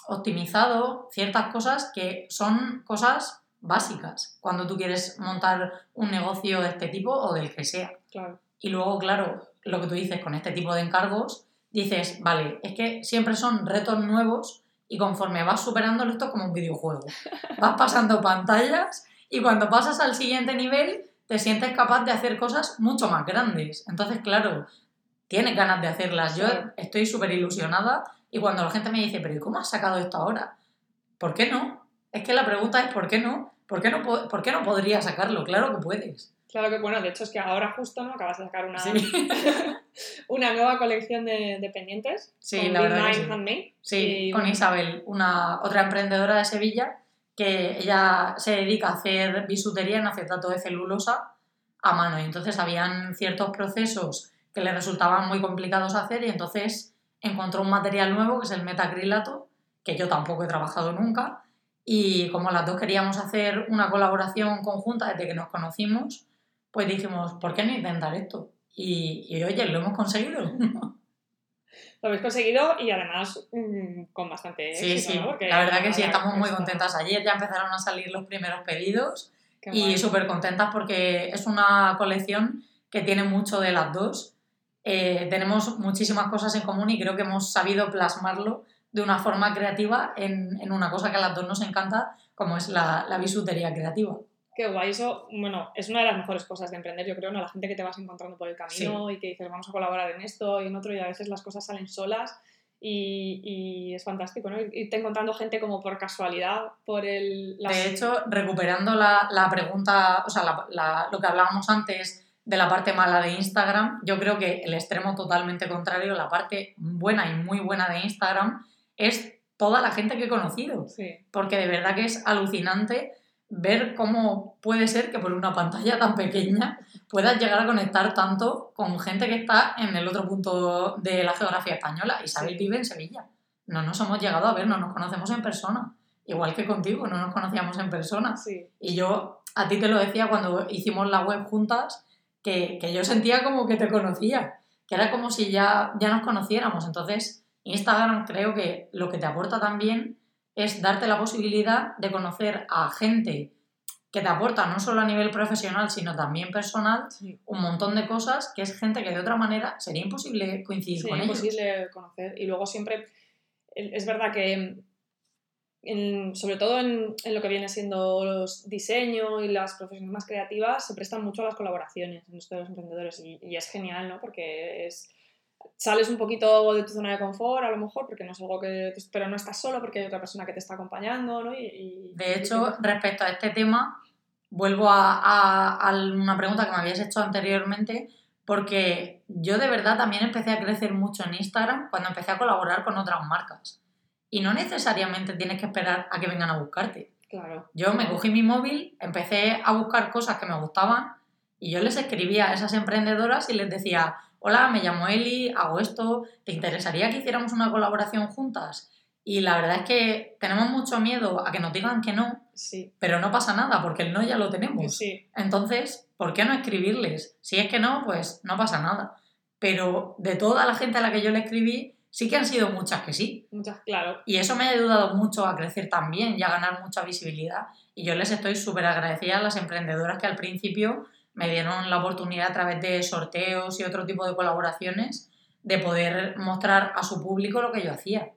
optimizado, ciertas cosas que son cosas básicas cuando tú quieres montar un negocio de este tipo o del que sea. Claro. Y luego, claro, lo que tú dices con este tipo de encargos, dices, vale, es que siempre son retos nuevos y conforme vas superándolo esto es como un videojuego. Vas pasando pantallas y cuando pasas al siguiente nivel te sientes capaz de hacer cosas mucho más grandes. Entonces, claro, tienes ganas de hacerlas. Yo estoy súper ilusionada y cuando la gente me dice, pero ¿y cómo has sacado esto ahora? ¿Por qué no? Es que la pregunta es ¿por qué no? ¿Por qué no, po- ¿por qué no podría sacarlo? Claro que puedes. Claro que, bueno, de hecho es que ahora justo, ¿no? Acabas de sacar una, Sí, una nueva colección de, de pendientes. Sí, con la verdad que sí. Handmade. sí Y, con Isabel, una otra emprendedora de Sevilla, que ella se dedica a hacer bisutería en acetato de celulosa a mano. Y entonces habían ciertos procesos que le resultaban muy complicados hacer y entonces encontró un material nuevo que es el metacrilato, que yo tampoco he trabajado nunca. Y como las dos queríamos hacer una colaboración conjunta desde que nos conocimos, pues dijimos, ¿por qué no intentar esto? Y, y oye, lo hemos conseguido. Lo habéis conseguido y además mm, con bastante Sí, éxito, sí, ¿no? Porque la verdad que sí, estamos muy contentas. Ayer ya empezaron a salir los primeros pedidos qué y súper contentas porque es una colección que tiene mucho de las dos. Eh, tenemos muchísimas cosas en común y creo que hemos sabido plasmarlo de una forma creativa en, en una cosa que a las dos nos encanta, como es la, la bisutería creativa. Qué guay, eso, bueno, es una de las mejores cosas de emprender, yo creo, ¿no? La gente que te vas encontrando por el camino y que dices, vamos a colaborar en esto y en otro, y a veces las cosas salen solas y, y es fantástico, ¿no? Irte encontrando gente como por casualidad, por el... De hecho, recuperando la, la pregunta, o sea, la- la- lo que hablábamos antes de la parte mala de Instagram, yo creo que el extremo totalmente contrario, la parte buena y muy buena de Instagram, es toda la gente que he conocido. Sí, Porque de verdad que es alucinante ver cómo puede ser que por una pantalla tan pequeña puedas llegar a conectar tanto con gente que está en el otro punto de la geografía española. Isabel vive en Sevilla. No nos hemos llegado a ver, no nos conocemos en persona. Igual que contigo, no nos conocíamos en persona. sí, Y yo a ti te lo decía cuando hicimos la web juntas, que, que yo sentía como que te conocía, que era como si ya, ya nos conociéramos. Entonces, Instagram creo que lo que te aporta también es darte la posibilidad de conocer a gente que te aporta no solo a nivel profesional, sino también personal, sí. un montón de cosas que es gente que de otra manera sería imposible coincidir con Sería ellos. imposible conocer. Y luego siempre, es verdad que, en- sobre todo en, en lo que viene siendo los diseño y las profesiones más creativas, se prestan mucho a las colaboraciones en los emprendedores y, y es genial, ¿no? Porque es, sales un poquito de tu zona de confort, a lo mejor, porque no es algo que... Pero no estás solo porque hay otra persona que te está acompañando, ¿no? Y, y- De hecho, respecto a este tema, vuelvo a, a- a una pregunta que me habías hecho anteriormente, porque yo de verdad también empecé a crecer mucho en Instagram cuando empecé a colaborar con otras marcas. Y no necesariamente tienes que esperar a que vengan a buscarte. claro. Yo me cogí mi móvil, empecé a buscar cosas que me gustaban y yo les escribía a esas emprendedoras y les decía, hola, me llamo Eli, hago esto, ¿te interesaría que hiciéramos una colaboración juntas? Y la verdad es que tenemos mucho miedo a que nos digan que no, Sí, pero no pasa nada porque el no ya lo tenemos. sí, Entonces, ¿por qué no escribirles? Si es que no, pues no pasa nada. Pero de toda la gente a la que yo le escribí, sí que han sido muchas que sí. muchas, claro. Y eso me ha ayudado mucho a crecer también y a ganar mucha visibilidad. Y yo les estoy súper agradecida a las emprendedoras que al principio me dieron la oportunidad a través de sorteos y otro tipo de colaboraciones de poder mostrar a su público lo que yo hacía.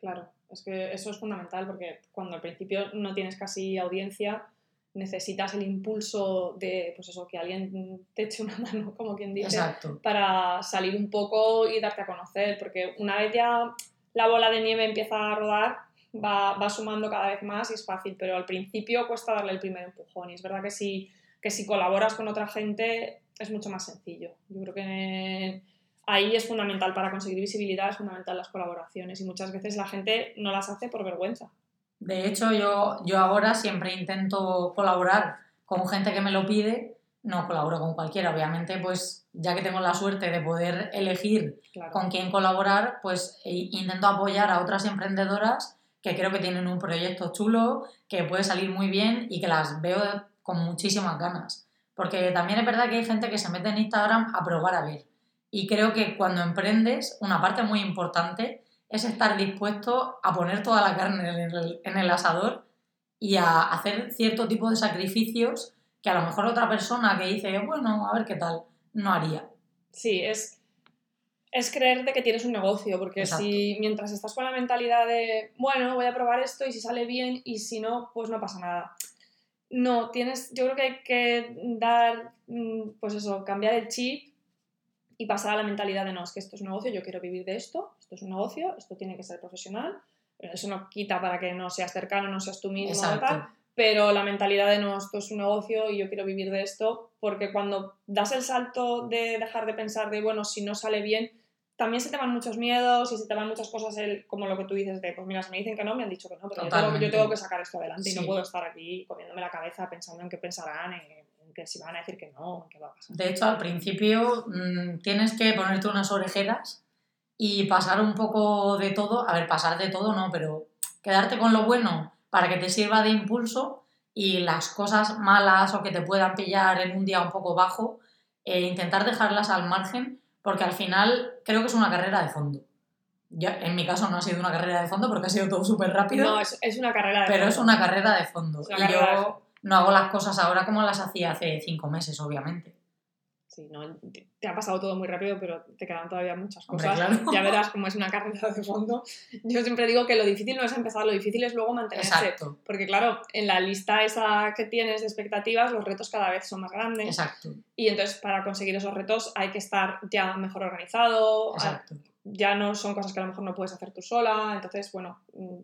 Claro, es que eso es fundamental porque cuando al principio no tienes casi audiencia, necesitas el impulso de, pues eso, que alguien te eche una mano, como quien dice, Exacto. para salir un poco y darte a conocer, porque una vez ya la bola de nieve empieza a rodar, va, va sumando cada vez más y es fácil, pero al principio cuesta darle el primer empujón y es verdad que si, que si colaboras con otra gente es mucho más sencillo. Yo creo que ahí es fundamental para conseguir visibilidad, es fundamental las colaboraciones y muchas veces la gente no las hace por vergüenza. De hecho, yo, yo ahora siempre intento colaborar con gente que me lo pide. No colaboro con cualquiera, obviamente, pues ya que tengo la suerte de poder elegir Claro. con quién colaborar, pues e- intento apoyar a otras emprendedoras que creo que tienen un proyecto chulo, que puede salir muy bien y que las veo con muchísimas ganas. Porque también es verdad que hay gente que se mete en Instagram a probar a ver. Y creo que cuando emprendes, una parte muy importante es estar dispuesto a poner toda la carne en el, en el asador y a hacer cierto tipo de sacrificios que a lo mejor otra persona que dice, bueno, a ver qué tal, no haría. Sí, es, es creerte que tienes un negocio, porque Exacto. si mientras estás con la mentalidad de, bueno, voy a probar esto y si sale bien y si no, pues no pasa nada. No, tienes, yo creo que hay que dar, mm, pues eso, cambiar el chip y pasar a la mentalidad de, no, es que esto es un negocio, yo quiero vivir de esto, esto es un negocio, esto tiene que ser profesional, Eso no quita para que no seas cercano, no seas tú mismo tal, pero la mentalidad de no, esto es un negocio y yo quiero vivir de esto, porque cuando das el salto de dejar de pensar de, bueno, si no sale bien, también se te van muchos miedos y se te van muchas cosas, el- como lo que tú dices de, pues mira, si me dicen que no, me han dicho que no, pero yo tengo, yo Totalmente. tengo que sacar esto adelante y no puedo estar aquí comiéndome la cabeza pensando en qué pensarán, en, en que si van a decir que no, en qué va a pasar. De hecho, al principio mm, tienes que ponerte unas orejeras y pasar un poco de todo. A ver, pasar de todo no, pero quedarte con lo bueno para que te sirva de impulso y las cosas malas o que te puedan pillar en un día un poco bajo, eh, intentar dejarlas al margen, porque al final creo que es una carrera de fondo. Yo, en mi caso no ha sido una carrera de fondo porque ha sido todo súper rápido, No, es, es una carrera de pero es una carrera de fondo. Una y de yo no hago las cosas ahora como las hacía hace cinco meses, obviamente. Sí, no, te- ha pasado todo muy rápido, pero te quedan todavía muchas Hombre, cosas. claro. Ya verás cómo es una carrera de fondo. Yo siempre digo que lo difícil no es empezar, lo difícil es luego mantenerse. Exacto. Porque claro, en la lista esa que tienes de expectativas, los retos cada vez son más grandes. Exacto, Y entonces para conseguir esos retos hay que estar ya mejor organizado, a- exacto. ya no son cosas que a lo mejor no puedes hacer tú sola. Entonces, bueno, mm,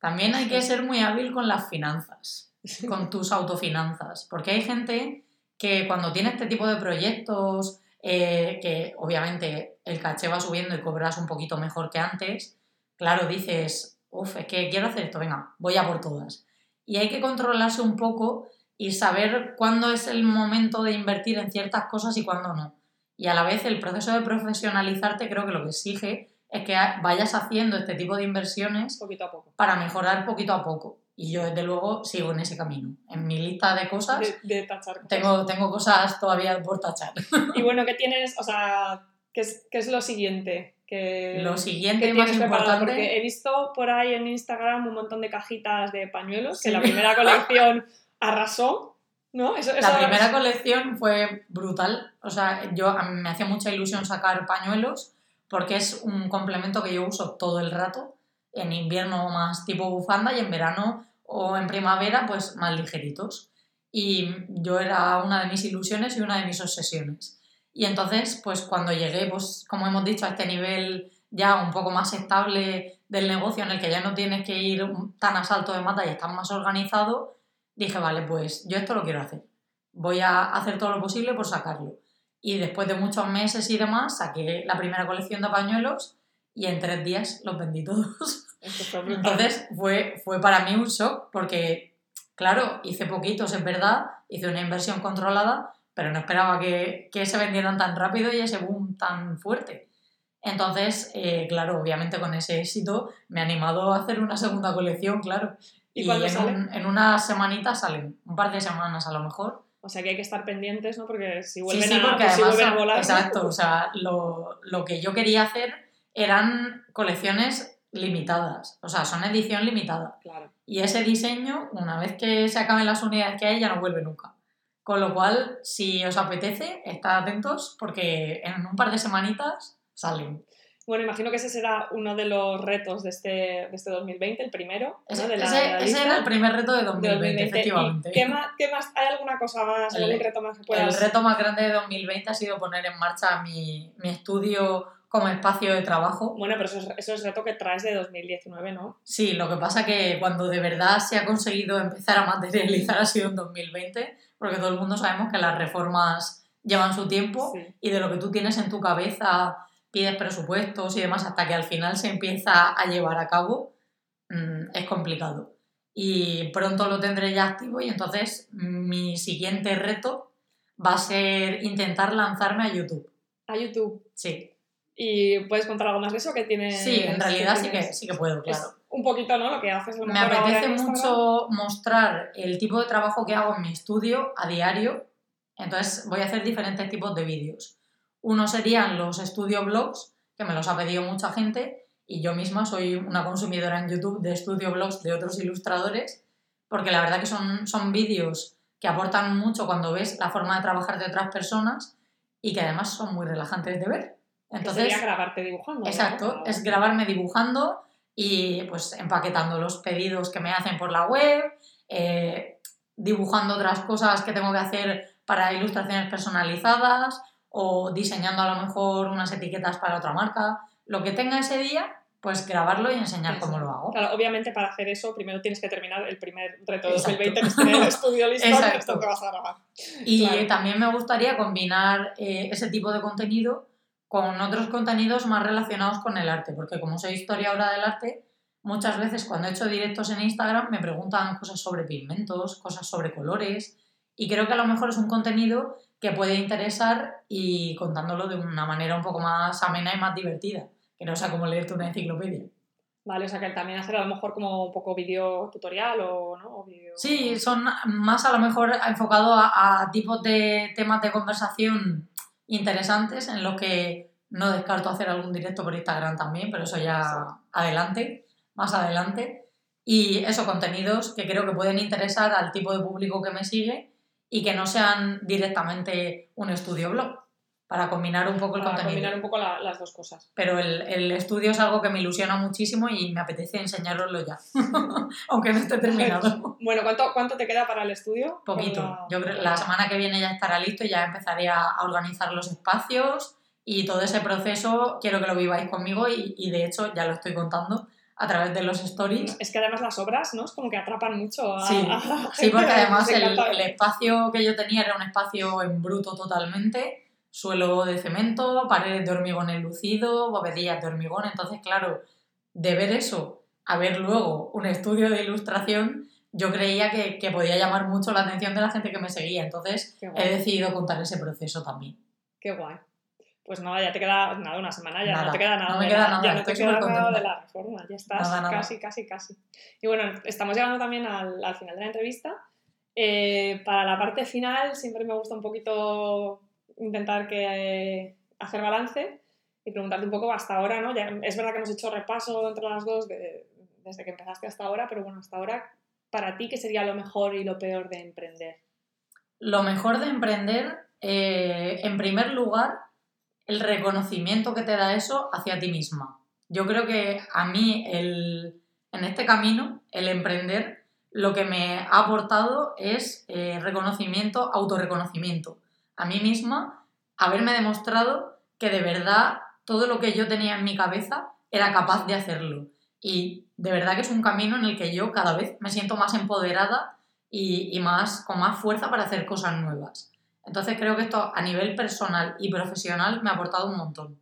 También hay que ser muy hábil con las finanzas, con tus autofinanzas, porque hay gente que cuando tiene este tipo de proyectos, eh, que obviamente el caché va subiendo y cobras un poquito mejor que antes, claro, dices, uff, es que quiero hacer esto, venga, voy a por todas. Y hay que controlarse un poco y saber cuándo es el momento de invertir en ciertas cosas y cuándo no. Y a la vez el proceso de profesionalizarte creo que lo que exige es que vayas haciendo este tipo de inversiones poquito a poco. para mejorar poquito a poco. Y yo, desde luego, sigo en ese camino. En mi lista de cosas, De, de tachar cosas. tengo, tengo cosas todavía por tachar. Y bueno, ¿qué tienes? O sea, ¿qué es, qué es lo siguiente? Que, Lo que siguiente y más importante, Porque he visto por ahí en Instagram un montón de cajitas de pañuelos, que la primera colección arrasó, ¿no? Eso, eso- la primera colección fue brutal. O sea, yo, a mí me hacía mucha ilusión sacar pañuelos porque es un complemento que yo uso todo el rato. En invierno más tipo bufanda y en verano o en primavera pues más ligeritos. Y yo era una de mis ilusiones y una de mis obsesiones. Y entonces, pues cuando llegué, pues como hemos dicho, a este nivel ya un poco más estable del negocio en el que ya no tienes que ir tan a salto de mata y estás más organizado, dije, vale, pues yo esto lo quiero hacer. Voy a hacer todo lo posible por sacarlo. Y después de muchos meses y demás, saqué la primera colección de pañuelos y en tres días los vendí todos. Entonces fue, fue para mí un shock porque, claro, hice poquitos, es verdad, hice una inversión controlada, pero no esperaba que, que se vendieran tan rápido y ese boom tan fuerte. Entonces, eh, claro, obviamente con ese éxito me ha animado a hacer una segunda colección, claro. ¿Y Y, en, un- en unas semanitas salen, un par de semanas a lo mejor. O sea que hay que estar pendientes, ¿no? Porque si Sí, vuelven, sí, a, porque pues si además, vuelven a volar... exacto, o sea, lo, lo que yo quería hacer eran colecciones limitadas, o sea, son edición limitada. Claro. Y ese diseño, una vez que se acaben las unidades que hay, ya no vuelve nunca. Con lo cual, si os apetece, estad atentos porque en un par de semanitas salen. Bueno, imagino que ese será uno de los retos de este, de este 2020, el primero. ¿no? Ese, de la- ese- de la ese lista. era el primer reto de de 2020, efectivamente. ¿Y qué más, qué más? ¿Hay alguna cosa más, El- algún reto más que El puedas...? reto más grande de 2020 ha sido poner en marcha mi, mi estudio como espacio de trabajo. Bueno, pero eso es, eso es reto que traes de 2019, ¿no? Sí, lo que pasa que cuando de verdad se ha conseguido empezar a materializar ha sido en 2020, porque todo el mundo sabemos que las reformas llevan su tiempo Sí. y de lo que tú tienes en tu cabeza pides presupuestos y demás hasta que al final se empieza a llevar a cabo, mm, es complicado. Y pronto lo tendré ya activo y entonces mi siguiente reto va a ser intentar lanzarme a YouTube. A YouTube. Sí, ¿Y puedes contar algo más de eso que tienes? sí, en realidad sí que, sí que puedo, claro. Es un poquito, ¿no? Lo que haces lo Me apetece mucho mostrar el tipo de trabajo que hago en mi estudio a diario. Entonces voy a hacer diferentes tipos de vídeos. Uno serían los estudio blogs, que me los ha pedido mucha gente, y yo misma soy una consumidora en YouTube de estudio blogs de otros ilustradores, porque la verdad que son, son vídeos que aportan mucho cuando ves la forma de trabajar de otras personas y que además son muy relajantes de ver. Entonces, sería grabarte dibujando. Exacto, es grabarme dibujando y pues empaquetando los pedidos que me hacen por la web, eh, dibujando otras cosas que tengo que hacer para ilustraciones personalizadas o diseñando a lo mejor unas etiquetas para otra marca. Lo que tenga ese día, pues grabarlo y enseñar cómo lo hago. Claro, obviamente para hacer eso primero tienes que terminar el primer reto de 2020, que es tener el estudio listo y esto que vas a grabar. Y también me gustaría combinar eh, ese tipo de contenido con otros contenidos más relacionados con el arte, porque como soy historiadora del arte, muchas veces cuando he hecho directos en Instagram me preguntan cosas sobre pigmentos, cosas sobre colores, y creo que a lo mejor es un contenido que puede interesar y contándolo de una manera un poco más amena y más divertida que no sea como leerte una enciclopedia. Vale, o sea que también hacer a lo mejor como un poco vídeo tutorial o, ¿no? Sí, son más a lo mejor enfocado a, tipos de temas de conversación interesantes en los que no descarto hacer algún directo por Instagram también, pero eso ya adelante, más adelante. Y eso, contenidos que creo que pueden interesar al tipo de público que me sigue y que no sean directamente un estudio blog para combinar un poco el para contenido. combinar un poco las dos cosas. Pero el, el, estudio es algo que me ilusiona muchísimo y me apetece enseñaroslo ya, aunque no esté terminado. bueno, ¿cuánto, ¿cuánto te queda para el estudio? Poquito. Yo creo la semana que viene ya estará listo y ya empezaré a, organizar los espacios y todo ese proceso quiero que lo viváis conmigo y, y de hecho ya lo estoy contando a través de los stories. Es que además las obras, ¿no? Es como que atrapan mucho a... Sí, sí porque además el, el, espacio que yo tenía era un espacio en bruto totalmente suelo de cemento, paredes de hormigón enlucido, bovedillas de hormigón. Entonces, claro, de ver eso a ver luego un estudio de ilustración, yo creía que, que podía llamar mucho la atención de la gente que me seguía. Entonces, he decidido contar ese proceso también. Qué guay. Pues nada, ya te queda nada, una semana, ya nada, no te queda nada. No me queda nada, ya no te queda nada de la reforma, ya estás casi, casi, casi. Y bueno, estamos llegando también al, al final de la entrevista. Eh, para la parte final siempre me gusta un poquito intentar que, hacer balance y preguntarte un poco hasta ahora, ¿no? Ya, es verdad que hemos hecho repaso entre las dos desde que empezaste hasta ahora, pero bueno, hasta ahora, para ti, ¿qué sería lo mejor y lo peor de emprender? Lo mejor de emprender, eh, en primer lugar, el reconocimiento que te da eso hacia ti misma. Yo creo que a mí, el, en este camino, el emprender, lo que me ha aportado es eh, reconocimiento, autorreconocimiento a mí misma haberme demostrado que de verdad todo lo que yo tenía en mi cabeza era capaz de hacerlo. Y de verdad que es un camino en el que yo cada vez me siento más empoderada y, más, con más fuerza para hacer cosas nuevas. Entonces creo que esto a nivel personal y profesional me ha aportado un montón.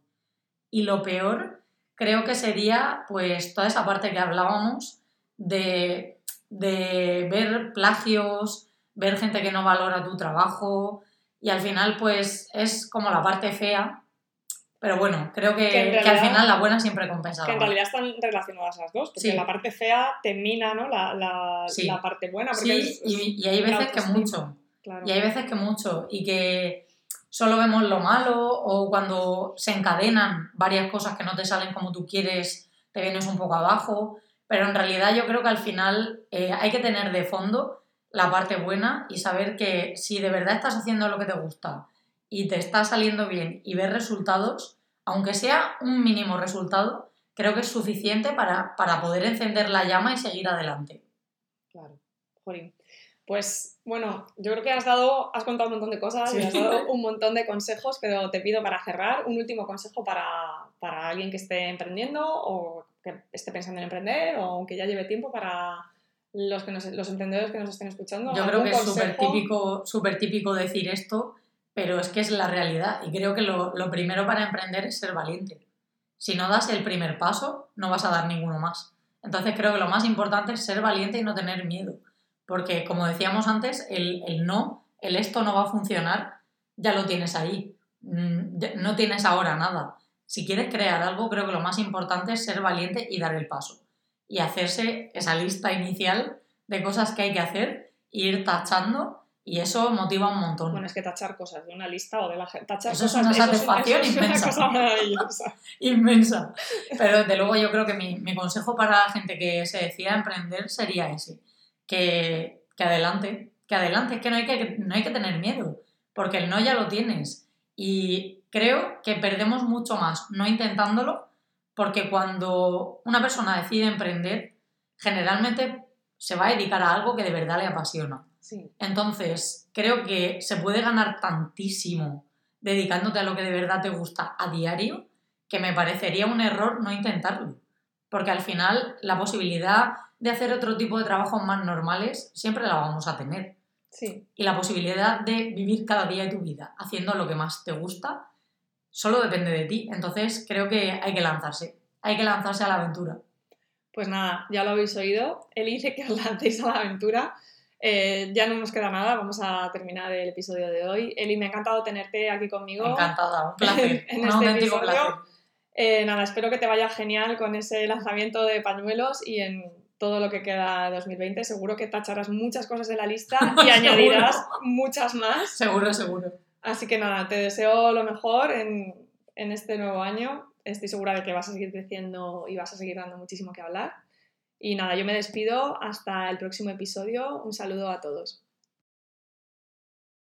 Y lo peor creo que sería pues toda esa parte que hablábamos de, de ver plagios, ver gente que no valora tu trabajo, y al final pues es como la parte fea, pero bueno, creo que, al final la buena siempre compensa. Que en realidad están relacionadas las dos, porque la parte fea termina ¿no? la, la, la parte buena. sí, y, hay veces que mucho. Y hay veces que mucho. Y que solo vemos lo malo o cuando se encadenan varias cosas que no te salen como tú quieres, te vienes un poco abajo. Pero en realidad yo creo que al final eh, hay que tener de fondo la parte buena y saber que si de verdad estás haciendo lo que te gusta y te está saliendo bien y ves resultados, aunque sea un mínimo resultado, creo que es suficiente para, poder encender la llama y seguir adelante. Claro, Jorín. Pues bueno, yo creo que has dado, has contado un montón de cosas y has dado un montón de consejos, pero te pido para cerrar un último consejo para, para alguien que esté emprendiendo o que esté pensando en emprender o que ya lleve tiempo para, los, que los emprendedores que nos estén escuchando. Yo creo que es súper típico, super típico decir esto, pero es que es la realidad y creo que lo, lo, primero para emprender es ser valiente. Si no das el primer paso, no vas a dar ninguno más. Entonces creo que lo más importante es ser valiente y no tener miedo, porque como decíamos antes, el, el no, el esto no va a funcionar, ya lo tienes ahí, mm, no tienes ahora nada. Si quieres crear algo, creo que lo más importante es ser valiente y dar el paso y hacerse esa lista inicial de cosas que hay que hacer, ir tachando y eso motiva un montón. Bueno, es que tachar cosas de una lista o de la gente. Tachar eso es una satisfacción inmensa. Es una cosa maravillosa. inmensa. Pero desde luego yo creo que mi, mi, consejo para la gente que se decida a emprender sería ese. Que, que adelante, que adelante, es que no hay que, no hay que tener miedo, porque el no ya lo tienes. Y creo que perdemos mucho más no intentándolo porque cuando una persona decide emprender, generalmente se va a dedicar a algo que de verdad le apasiona. Entonces, creo que se puede ganar tantísimo dedicándote a lo que de verdad te gusta a diario, que me parecería un error no intentarlo. porque al final la posibilidad de hacer otro tipo de trabajos más normales siempre la vamos a tener. Sí, Y la posibilidad de vivir cada día de tu vida haciendo lo que más te gusta solo depende de ti. Entonces creo que hay que lanzarse. Hay que lanzarse a la aventura. pues nada, ya lo habéis oído. Él dice que os lancéis a la aventura. Eh, ya no nos queda nada, vamos a terminar el episodio de hoy. Eli, me ha encantado tenerte aquí conmigo. Encantada, un placer. En un este auténtico episodio. placer. Eh, nada, espero que te vaya genial con ese lanzamiento de pañuelos y en todo lo que queda de 2020. Seguro que tacharás muchas cosas de la lista y añadirás muchas más. Seguro, seguro. Así que nada, te deseo lo mejor en, en este nuevo año. Estoy segura de que vas a seguir creciendo y vas a seguir dando muchísimo que hablar. Y nada, yo me despido hasta el próximo episodio. Un saludo a todos.